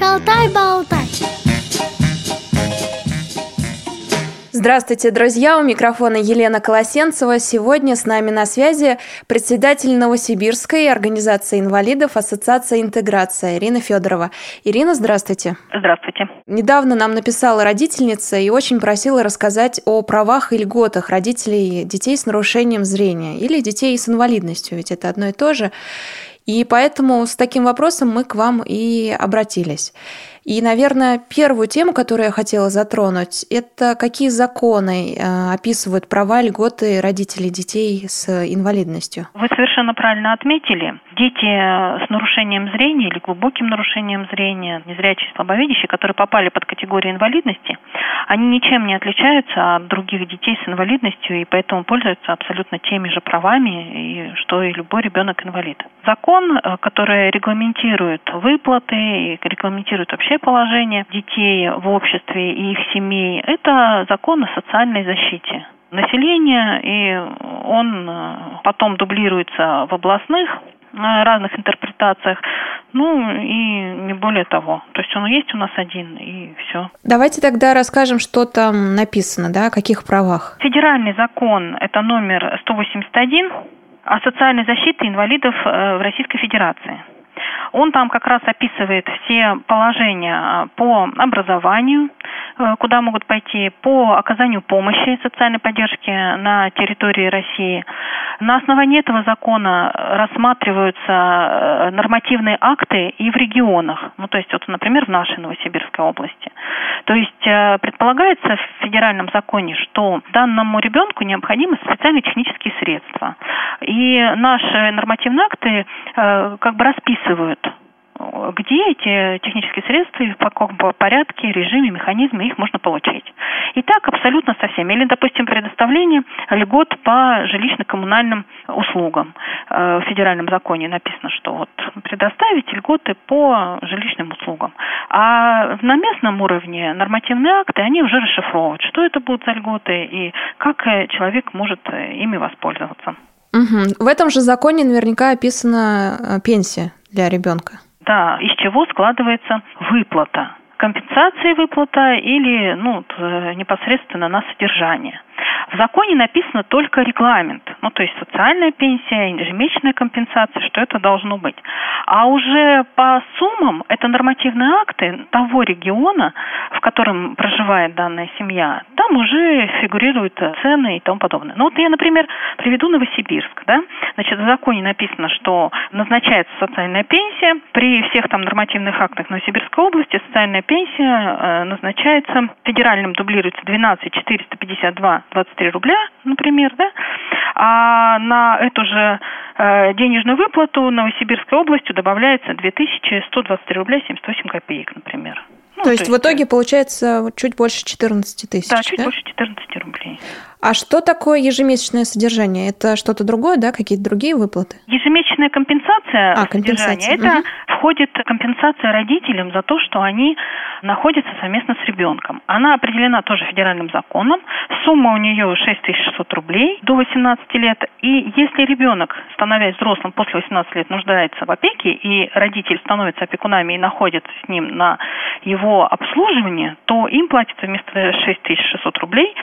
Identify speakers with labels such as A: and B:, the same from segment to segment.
A: Шалтай-болтай.
B: Здравствуйте, друзья! У микрофона Елена Колосенцева. Сегодня с нами на связи председатель Новосибирской организации инвалидов Ассоциация интеграция Ирина Федорова. Ирина, здравствуйте.
C: Здравствуйте.
B: Недавно нам написала родительница и очень просила рассказать о правах и льготах родителей детей с нарушением зрения или детей с инвалидностью, ведь это одно и то же. И поэтому с таким вопросом мы к вам и обратились. И, наверное, первую тему, которую я хотела затронуть, это какие законы э, описывают права льготы родителей детей с инвалидностью.
C: Вы совершенно правильно отметили. Дети с нарушением зрения или глубоким нарушением зрения, незрячие, слабовидящие, которые попали под категорию инвалидности, они ничем не отличаются от других детей с инвалидностью и поэтому пользуются абсолютно теми же правами, что и любой ребенок-инвалид. Закон, э, который регламентирует выплаты и регламентирует вообще положение детей в обществе и их семей, это закон о социальной защите населения, и он э, потом дублируется в областных э, разных интерпретациях, ну и не более того. То есть он есть у нас один, и все.
B: Давайте тогда расскажем, что там написано, да, о каких правах.
C: Федеральный закон – это номер 181 о социальной защите инвалидов э, в Российской Федерации. Он там как раз описывает все положения а, по образованию, э, куда могут пойти, по оказанию помощи социальной поддержки на территории России. На основании этого закона рассматриваются э, нормативные акты и в регионах. Ну, то есть, вот, например, в нашей Новосибирской области. То есть э, предполагается в федеральном законе, что данному ребенку необходимы специальные технические средства. И наши нормативные акты как бы расписывают где эти технические средства, в каком порядке, режиме, механизме их можно получить. И так абсолютно со всеми. Или, допустим, предоставление льгот по жилищно-коммунальным услугам. Э, в федеральном законе написано, что вот предоставить льготы по жилищным услугам. А на местном уровне нормативные акты, они уже расшифровывают, что это будут за льготы и как э, человек может э, ими воспользоваться.
B: Угу. В этом же законе наверняка описана пенсия для ребенка
C: да, из чего складывается выплата. Компенсация выплата или ну, непосредственно на содержание. В законе написано только регламент, ну то есть социальная пенсия, ежемесячная компенсация, что это должно быть. А уже по суммам это нормативные акты того региона, в котором проживает данная семья, там уже фигурируют цены и тому подобное. Ну вот я, например, приведу Новосибирск, да, значит в законе написано, что назначается социальная пенсия, при всех там нормативных актах Новосибирской области социальная пенсия э, назначается, федеральным дублируется 12 452 23 рубля, например, да, а на эту же э, денежную выплату Новосибирской областью добавляется 2123 рубля 78 копеек, например.
B: Ну, то, то есть в итоге получается чуть больше 14 тысяч,
C: да? чуть да? больше 14 рублей.
B: А что такое ежемесячное содержание? Это что-то другое, да? Какие-то другие выплаты?
C: Ежемесячная компенсация а, компенсация. Это угу. входит компенсация родителям за то, что они находятся совместно с ребенком. Она определена тоже федеральным законом. Сумма у нее 6600 рублей до 18 лет. И если ребенок, становясь взрослым после 18 лет, нуждается в опеке, и родитель становится опекунами и находится с ним на его обслуживании, то им платится вместо 6600 рублей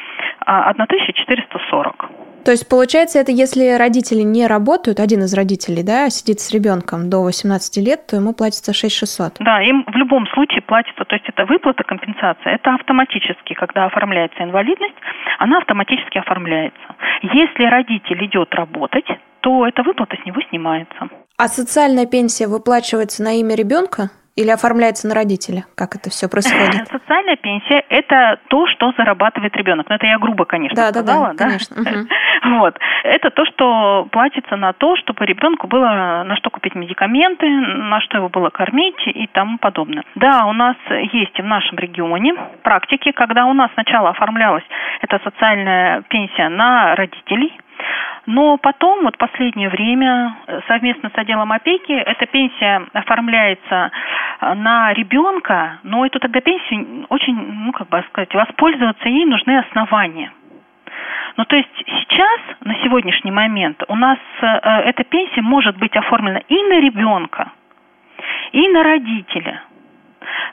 C: 1440. А,
B: то есть, получается, это если родители не работают, один из родителей, да, сидит с ребенком до 18 лет, то ему платится 6600.
C: Да, им в любом случае платится, то есть это выплата, компенсация, это автоматически, когда оформляется инвалидность, она автоматически оформляется. Если родитель идет работать, то эта выплата с него снимается.
B: А социальная пенсия выплачивается на имя ребенка? Или оформляется на родителя? Как это все происходит?
C: Социальная пенсия – это то, что зарабатывает ребенок. Ну, это я грубо, конечно,
B: да,
C: сказала.
B: Да, да, конечно.
C: Вот. Это то, что платится на то, чтобы ребенку было на что купить медикаменты, на что его было кормить и тому подобное. Да, у нас есть в нашем регионе практики, когда у нас сначала оформлялась эта социальная пенсия на родителей, но потом, вот последнее время, совместно с отделом опеки, эта пенсия оформляется э, на ребенка, но эту тогда пенсию очень, ну, как бы сказать, воспользоваться ей нужны основания. Ну, то есть сейчас, на сегодняшний момент, у нас э, эта пенсия может быть оформлена и на ребенка, и на родителя.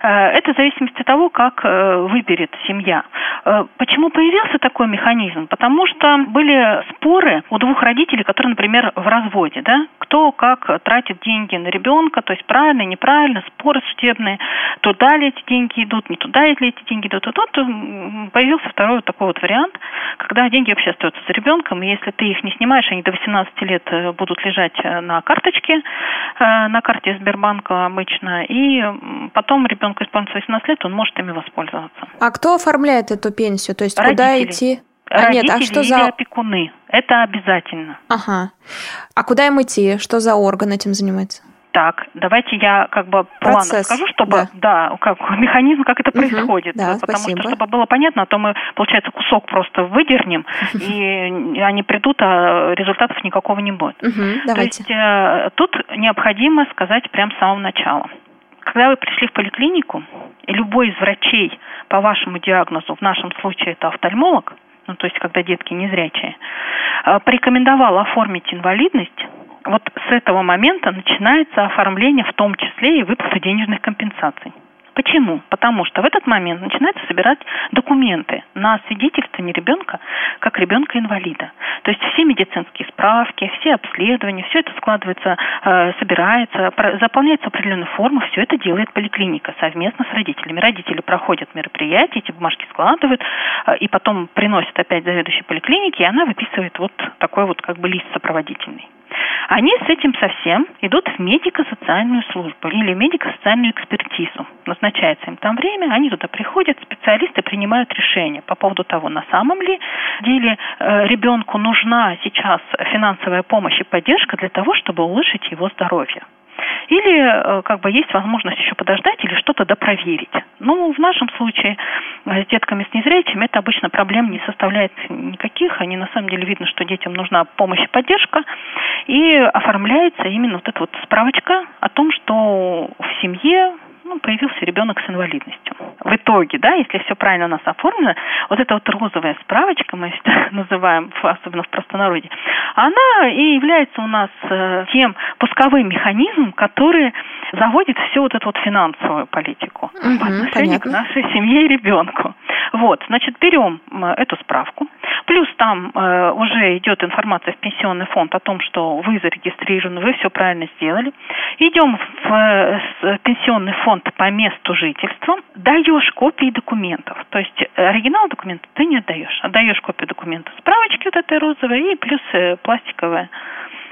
C: Э, это в зависимости от того, как э, выберет семья. Э, почему появился такой механизм? Потому что были споры у двух родителей, которые, например, в разводе, да, кто как тратит деньги на ребенка, то есть правильно, неправильно, споры судебные, туда ли эти деньги идут, не туда ли эти деньги идут. И тут появился второй вот такой вот вариант, когда деньги вообще остаются за ребенком, и если ты их не снимаешь, они до 18 лет будут лежать на карточке, на карте Сбербанка обычно, и потом ребенку исполнится 18 лет, он может ими воспользоваться.
B: А кто оформляет эту пенсию? То есть
C: Родители.
B: куда идти?
C: А нет, а что за опекуны? Это обязательно.
B: Ага. А куда им идти? Что за орган этим занимается?
C: Так, давайте я как бы план скажу, чтобы да, да как механизм, как это угу, происходит,
B: да,
C: потому
B: спасибо.
C: что чтобы было понятно, а то мы получается кусок просто выдернем и они придут, а результатов никакого не будет.
B: Угу, давайте.
C: То есть э, тут необходимо сказать прямо с самого начала. Когда вы пришли в поликлинику, и любой из врачей по вашему диагнозу, в нашем случае это офтальмолог, ну то есть когда детки незрячие, э, порекомендовал оформить инвалидность, вот с этого момента начинается оформление в том числе и выплаты денежных компенсаций. Почему? Потому что в этот момент начинается собирать документы на свидетельствование ребенка как ребенка-инвалида. То есть все медицинские справки, все обследования, все это складывается, э, собирается, заполняется определенная форма, все это делает поликлиника совместно с родителями. Родители проходят мероприятия, эти бумажки складывают, э, и потом приносят опять заведующей поликлиники, и она выписывает вот такой вот как бы лист сопроводительный. Они с этим совсем идут в медико-социальную службу или медико-социальную экспертизу. Назначается им там время, они туда приходят, специалисты принимают решение по поводу того, на самом ли деле э, ребенку нужна сейчас финансовая помощь и поддержка для того, чтобы улучшить его здоровье. Или э, как бы есть возможность еще подождать или что-то допроверить. Ну, в нашем случае э, с детками с незрячими это обычно проблем не составляет никаких. Они на самом деле видно, что детям нужна помощь и поддержка. И оформляется именно вот эта вот справочка о том, что в семье ну, появился ребенок с инвалидностью. В итоге, да, если все правильно у нас оформлено, вот эта вот розовая справочка, мы это называем, особенно в простонародье, она и является у нас э, тем пусковым механизмом, который заводит всю вот эту вот финансовую политику
B: угу,
C: по отношению
B: понятно.
C: к нашей семье и ребенку. Вот, значит, берем эту справку, плюс там э, уже идет информация в пенсионный фонд о том, что вы зарегистрированы, вы все правильно сделали. Идем в э, пенсионный фонд по месту жительства, даешь копии документов. То есть оригинал документа ты не отдаешь, отдаешь копию документа справочки вот этой розовой и плюс э, пластиковое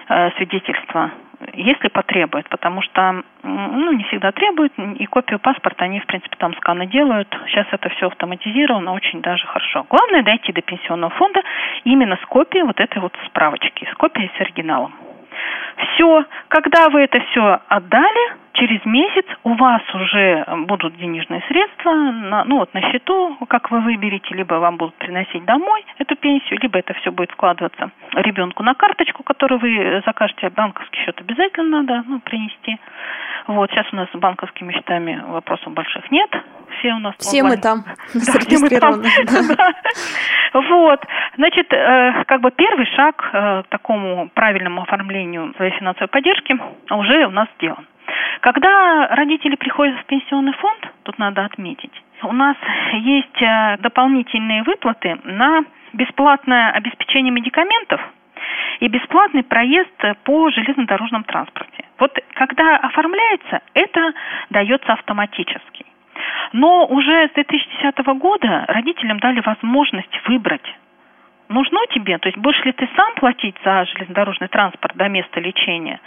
C: э, свидетельство если потребует, потому что ну, не всегда требуют, и копию паспорта они, в принципе, там сканы делают. Сейчас это все автоматизировано, очень даже хорошо. Главное дойти до пенсионного фонда именно с копией вот этой вот справочки, с копией с оригиналом. Все, когда вы это все отдали, через месяц у вас уже будут денежные средства, на, ну вот на счету, как вы выберете, либо вам будут приносить домой эту пенсию, либо это все будет складываться ребенку на карточку, которую вы закажете, банковский счет обязательно надо ну, принести. Вот, сейчас у нас с банковскими счетами вопросов больших нет. Все у нас
B: Все мы там зарегистрированы.
C: Вот, значит, э, как бы первый шаг э, к такому правильному оформлению своей финансовой поддержки уже у нас сделан. Когда родители приходят в пенсионный фонд, тут надо отметить, у нас есть э, дополнительные выплаты на бесплатное обеспечение медикаментов и бесплатный проезд по железнодорожном транспорте. Вот когда оформляется, это дается автоматически. Но уже с 2010 года родителям дали возможность выбрать нужно тебе, то есть будешь ли ты сам платить за железнодорожный транспорт до места лечения,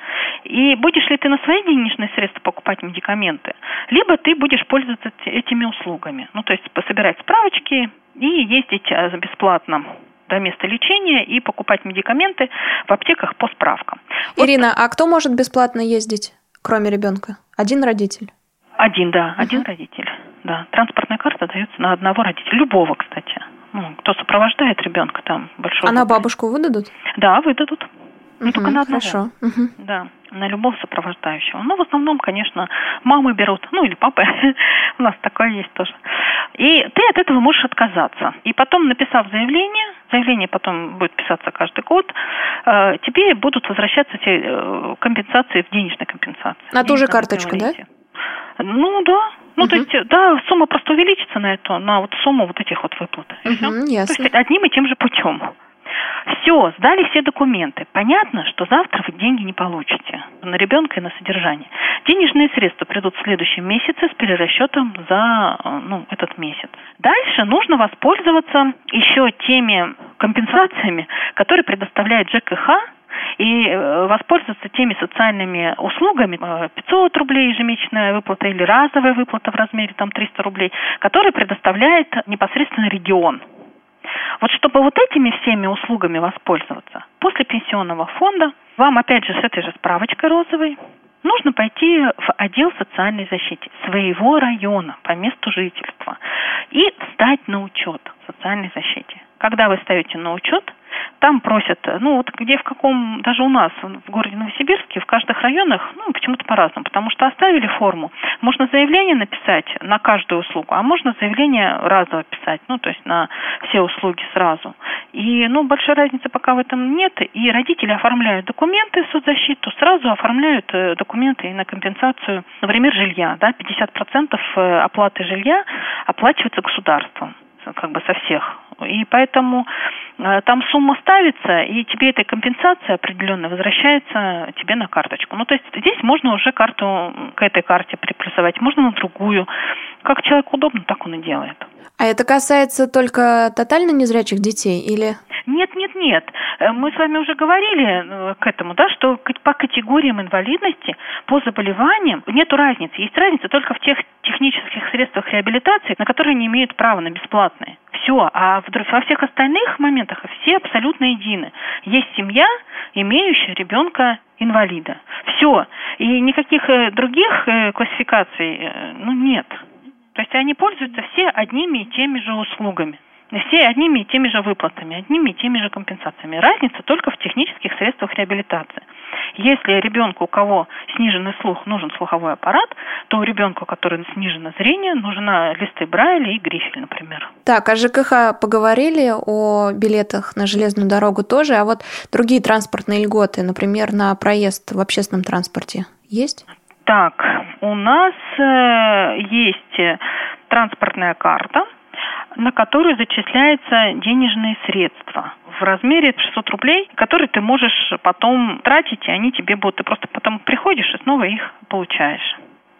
C: и будешь ли ты на свои денежные средства покупать медикаменты, либо ты будешь пользоваться этими услугами. Ну, то есть собирать справочки и ездить э, бесплатно до места лечения и покупать медикаменты в аптеках по справкам.
B: Ирина, вот. а кто может бесплатно ездить, кроме ребенка? Один родитель?
C: Один, да, один uh-huh. родитель. Да, транспортная карта дается на одного родителя, любого, кстати ну, кто сопровождает ребенка там большого.
B: А на бабушку выдадут?
C: Да, выдадут. Не угу, только на одного.
B: Хорошо. Угу.
C: Да, на любого сопровождающего. Но в основном, конечно, мамы берут, ну или папы. У нас такое есть тоже. И ты от этого можешь отказаться. И потом, написав заявление, заявление потом будет писаться каждый год, э, тебе будут возвращаться те э, компенсации в денежной компенсации.
B: На ту же карточку, да?
C: Ну да, Ну, угу. то есть, да, сумма просто увеличится на эту, на вот сумму вот этих вот выплат.
B: Угу, ясно.
C: То есть одним и тем же путем. Все, сдали все документы. Понятно, что завтра вы деньги не получите на ребенка и на содержание. Денежные средства придут в следующем месяце с перерасчетом за ну, этот месяц. Дальше нужно воспользоваться еще теми компенсациями, которые предоставляет ЖКХ и э, воспользоваться теми социальными услугами, 500 э, рублей ежемесячная выплата или разовая выплата в размере там 300 рублей, которые предоставляет непосредственно регион. Вот чтобы вот этими всеми услугами воспользоваться, после пенсионного фонда вам опять же с этой же справочкой розовой нужно пойти в отдел социальной защиты своего района по месту жительства и встать на учет в социальной защите. Когда вы ставите на учет, там просят, ну вот где в каком, даже у нас в городе Новосибирске, в каждых районах, ну почему-то по-разному, потому что оставили форму. Можно заявление написать на каждую услугу, а можно заявление разово писать, ну то есть на все услуги сразу. И, ну, большой разницы пока в этом нет, и родители оформляют документы в соцзащиту, сразу оформляют э, документы и на компенсацию, например, жилья, да, 50% э, оплаты жилья оплачивается государством как бы со всех. И поэтому э, там сумма ставится, и тебе эта компенсация определенно возвращается тебе на карточку. Ну, то есть здесь можно уже карту к этой карте приплюсовать, можно на другую. Как человеку удобно, так он и делает.
B: А это касается только тотально незрячих детей или?
C: Нет, нет, нет. Э, мы с вами уже говорили э, к этому, да, что по категориям инвалидности, по заболеваниям нет разницы. Есть разница только в тех технических средствах реабилитации, на которые они имеют право на бесплатные. Все. А во всех остальных моментах все абсолютно едины. Есть семья, имеющая ребенка инвалида. Все. И никаких э, других классификаций ну, нет. То есть они пользуются все одними и теми же услугами. Все одними и теми же выплатами, одними и теми же компенсациями. Разница только в технических средствах реабилитации. Если ребенку, у кого сниженный слух, нужен слуховой аппарат, то у ребенка, у которого снижено зрение, нужны листы Брайля и грифель, например.
B: Так, о ЖКХ поговорили, о билетах на железную дорогу тоже, а вот другие транспортные льготы, например, на проезд в общественном транспорте, есть?
C: Так, у нас э, есть транспортная карта, на которую зачисляются денежные средства в размере 600 рублей, которые ты можешь потом тратить, и они тебе будут, ты просто потом приходишь и снова их получаешь.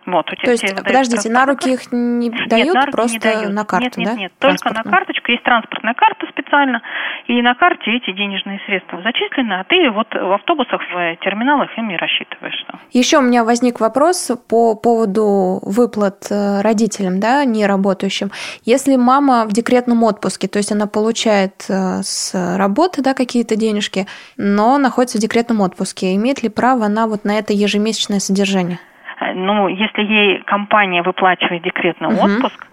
B: Вот, у тебя То есть, подождите, на руки их не дают, нет, на руки просто не дают. на карту,
C: Нет, нет,
B: да?
C: нет, только на карточку. Есть транспортная карта специально, и на карте эти денежные средства зачислены, а ты вот в автобусах, в терминалах ими рассчитываешь.
B: Еще у меня возник вопрос по поводу выплат э, родителям, да, не работающим. Если мама в декретном отпуске, то есть она получает э, с работы, да, какие-то денежки, но находится в декретном отпуске, имеет ли право она вот на это ежемесячное содержание?
C: Э, ну, если ей компания выплачивает декретный угу. отпуск,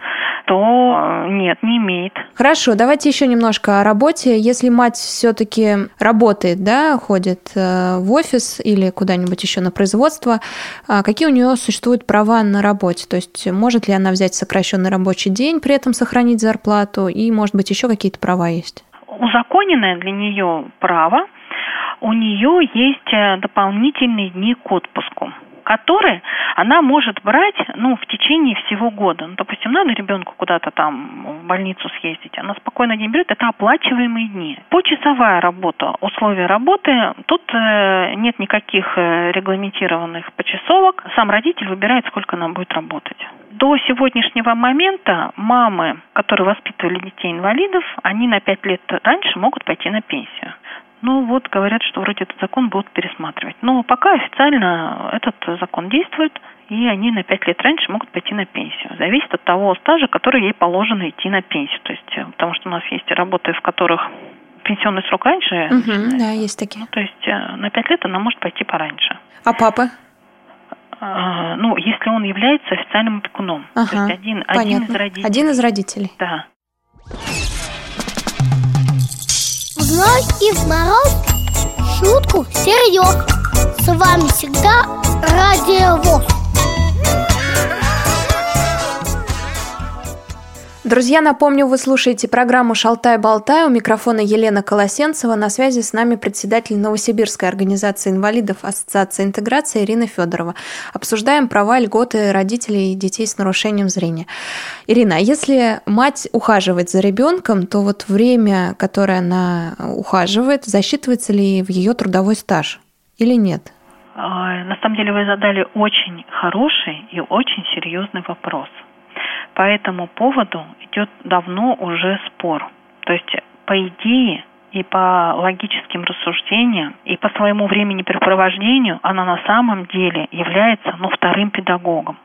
C: то э, нет, не имеет.
B: Хорошо, давайте еще немножко о работе. Если мать все-таки работает, да, ходит э, в офис или куда-нибудь еще на производство, какие у нее существуют права на работе? То есть может ли она взять сокращенный рабочий день, при этом сохранить зарплату, и, может быть, еще какие-то права есть?
C: Узаконенное для нее право, у нее есть дополнительные дни к отпуску которые она может брать ну, в течение всего года. Ну, допустим, надо ребенку куда-то там в больницу съездить, она спокойно день берет, это оплачиваемые дни. Почасовая работа, условия работы, тут э, нет никаких э, регламентированных почасовок. Сам родитель выбирает, сколько она будет работать. До сегодняшнего момента мамы, которые воспитывали детей-инвалидов, они на пять лет раньше могут пойти на пенсию. Ну вот говорят, что вроде этот закон будут пересматривать. Но пока официально этот закон действует, и они на пять лет раньше могут пойти на пенсию. Зависит от того стажа, который ей положено идти на пенсию. То есть, э, потому что у нас есть работы, в которых пенсионный срок раньше.
B: Угу, да, есть такие.
C: То есть э, на пять лет она может пойти пораньше.
B: А папа?
C: А, ну, если он является официальным опекуном.
B: Ага, то
C: есть один, один из родителей.
B: Один из родителей.
C: Да.
A: Зной и в мороз. Шутку серьез С вами всегда Радио ВОЗ
B: Друзья, напомню, вы слушаете программу «Шалтай-болтай». У микрофона Елена Колосенцева. На связи с нами председатель Новосибирской организации инвалидов Ассоциации интеграции Ирина Федорова. Обсуждаем права льготы родителей и детей с нарушением зрения. Ирина, а если мать ухаживает за ребенком, то вот время, которое она ухаживает, засчитывается ли в ее трудовой стаж или нет?
C: На самом деле вы задали очень хороший и очень серьезный вопрос – по этому поводу идет давно уже спор. То есть, по идее, и по логическим рассуждениям, и по своему времени-препровождению она на самом деле является ну, вторым педагогом.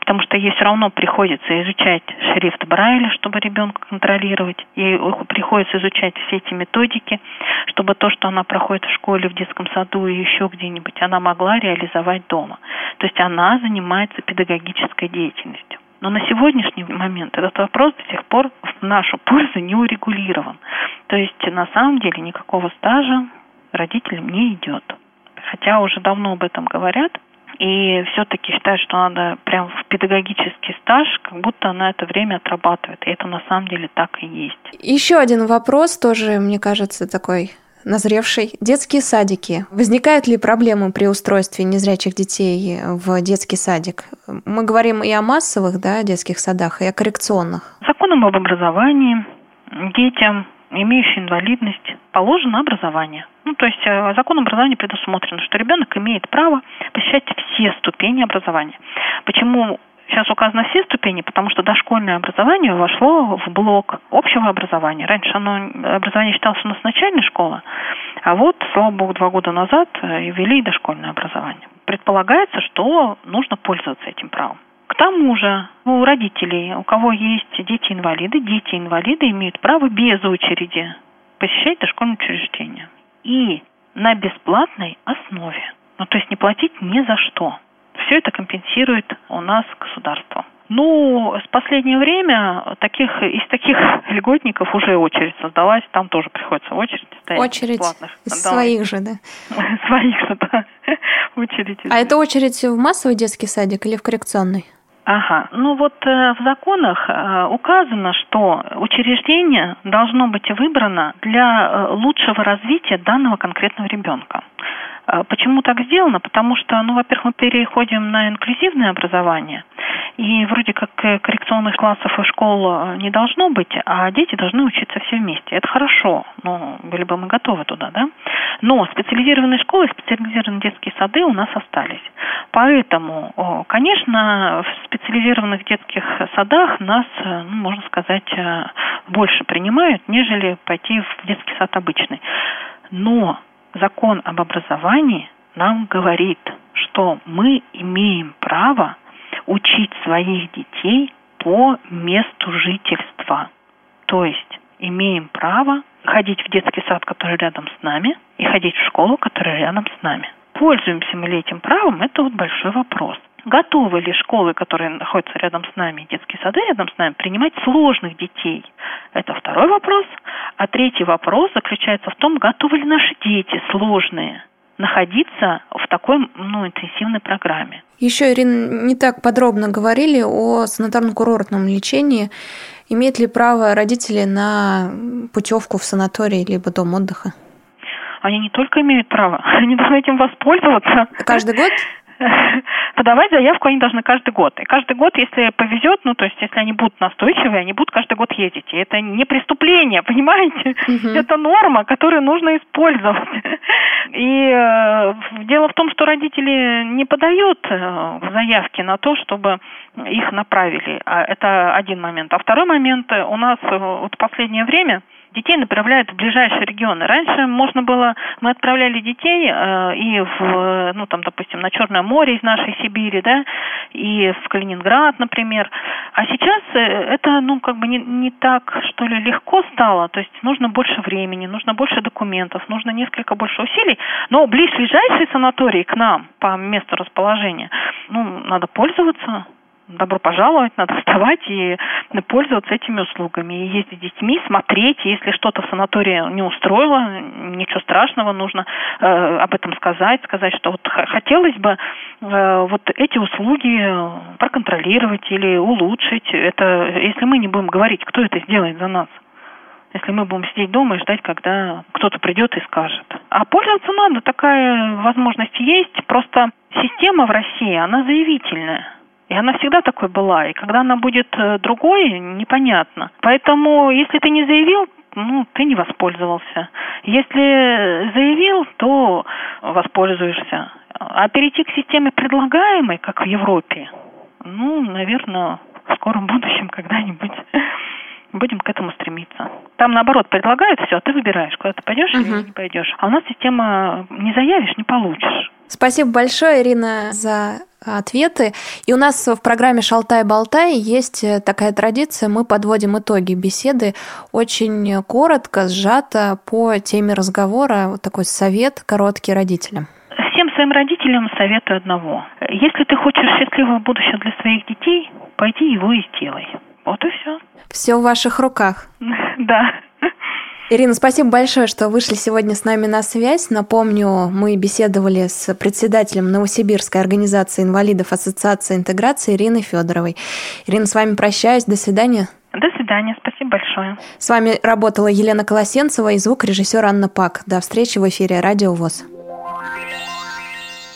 C: Потому что ей все равно приходится изучать шрифт Брайля, чтобы ребенка контролировать. Ей приходится изучать все эти методики, чтобы то, что она проходит в школе, в детском саду и еще где-нибудь, она могла реализовать дома. То есть она занимается педагогической деятельностью. Но на сегодняшний момент этот вопрос до сих пор в нашу пользу не урегулирован. То есть на самом деле никакого стажа родителям не идет. Хотя уже давно об этом говорят, и все-таки считают, что надо прям в педагогический стаж, как будто она это время отрабатывает. И это на самом деле так и есть.
B: Еще один вопрос тоже, мне кажется, такой назревший. Детские садики. Возникают ли проблемы при устройстве незрячих детей в детский садик? Мы говорим и о массовых да, детских садах, и о коррекционных.
C: Законом об образовании детям, имеющим инвалидность, положено образование. Ну, то есть э, законом образования предусмотрено, что ребенок имеет право посещать все ступени образования. Почему Сейчас указаны все ступени, потому что дошкольное образование вошло в блок общего образования. Раньше оно образование считалось у нас начальной школы, а вот, слава богу, два года назад э, ввели дошкольное образование. Предполагается, что нужно пользоваться этим правом. К тому же у родителей, у кого есть дети-инвалиды, дети-инвалиды имеют право без очереди посещать дошкольное учреждение. И на бесплатной основе. Ну, то есть не платить ни за что. Все это компенсирует у нас государство. Ну, с последнее время таких, из таких льготников уже очередь создалась, там тоже приходится очередь стоять.
B: Очередь бесплатных. из своих же, да?
C: Своих же, да.
B: очередь. А это очередь в массовый детский садик или в коррекционный?
C: Ага. Ну вот э, в законах э, указано, что учреждение должно быть выбрано для э, лучшего развития данного конкретного ребенка. А почему так сделано? Потому что, ну, во-первых, мы переходим на инклюзивное образование, и вроде как э, коррекционных классов и школ э, не должно быть, а дети должны учиться все вместе. Это хорошо, ну, были бы мы готовы туда, да? Но специализированные школы, специализированные детские сады у нас остались. Поэтому, конечно, в специализированных детских садах нас, э, ну, можно сказать, больше принимают, нежели пойти в детский сад обычный. Но закон об образовании нам говорит, что мы имеем право учить своих детей по месту жительства. То есть имеем право ходить в детский сад, который рядом с нами, и ходить в школу, которая рядом с нами. Пользуемся мы ли этим правом, это вот большой вопрос. Готовы ли школы, которые находятся рядом с нами, детские сады рядом с нами, принимать сложных детей? Это второй вопрос. А третий вопрос заключается в том, готовы ли наши дети сложные находиться в такой ну, интенсивной программе.
B: Еще, Ирина, не так подробно говорили о санаторно-курортном лечении. Имеют ли право родители на путевку в санаторий либо дом отдыха?
C: Они не только имеют право, они должны этим воспользоваться.
B: Каждый год?
C: подавать заявку они должны каждый год. И каждый год, если повезет, ну, то есть, если они будут настойчивые, они будут каждый год ездить. И это не преступление, понимаете? Угу. Это норма, которую нужно использовать. И э, дело в том, что родители не подают э, заявки на то, чтобы их направили. А это один момент. А второй момент, у нас э, вот в последнее время детей направляют в ближайшие регионы. Раньше можно было, мы отправляли детей э, и в, ну там, допустим, на Черное море из нашей Сибири, да, и в Калининград, например. А сейчас э, это, ну, как бы не, не так, что ли, легко стало. То есть нужно больше времени, нужно больше документов, нужно несколько больше усилий. Но ближайшие санатории к нам по месту расположения, ну, надо пользоваться добро пожаловать, надо вставать и пользоваться этими услугами. И ездить с детьми, смотреть, если что-то в санатории не устроило, ничего страшного, нужно э, об этом сказать, сказать, что вот хотелось бы э, вот эти услуги проконтролировать или улучшить. Это если мы не будем говорить, кто это сделает за нас если мы будем сидеть дома и ждать, когда кто-то придет и скажет. А пользоваться надо, такая возможность есть. Просто система в России, она заявительная. И она всегда такой была. И когда она будет э, другой, непонятно. Поэтому, если ты не заявил, ну, ты не воспользовался. Если заявил, то воспользуешься. А перейти к системе предлагаемой, как в Европе, ну, наверное, в скором будущем когда-нибудь будем к этому стремиться. Там наоборот предлагают все, а ты выбираешь, куда ты пойдешь угу. или не пойдешь. А у нас система не заявишь, не получишь.
B: Спасибо большое, Ирина, за ответы. И у нас в программе «Шалтай-болтай» есть такая традиция, мы подводим итоги беседы очень коротко, сжато по теме разговора, вот такой совет короткий родителям.
C: Всем своим родителям советую одного. Если ты хочешь счастливого будущего для своих детей, пойди его и сделай. Вот и все.
B: Все в ваших руках.
C: Да.
B: Ирина, спасибо большое, что вышли сегодня с нами на связь. Напомню, мы беседовали с председателем Новосибирской организации инвалидов Ассоциации интеграции Ириной Федоровой. Ирина, с вами прощаюсь. До свидания.
C: До свидания. Спасибо большое.
B: С вами работала Елена Колосенцева и звукорежиссер Анна Пак. До встречи в эфире Радио ВОЗ.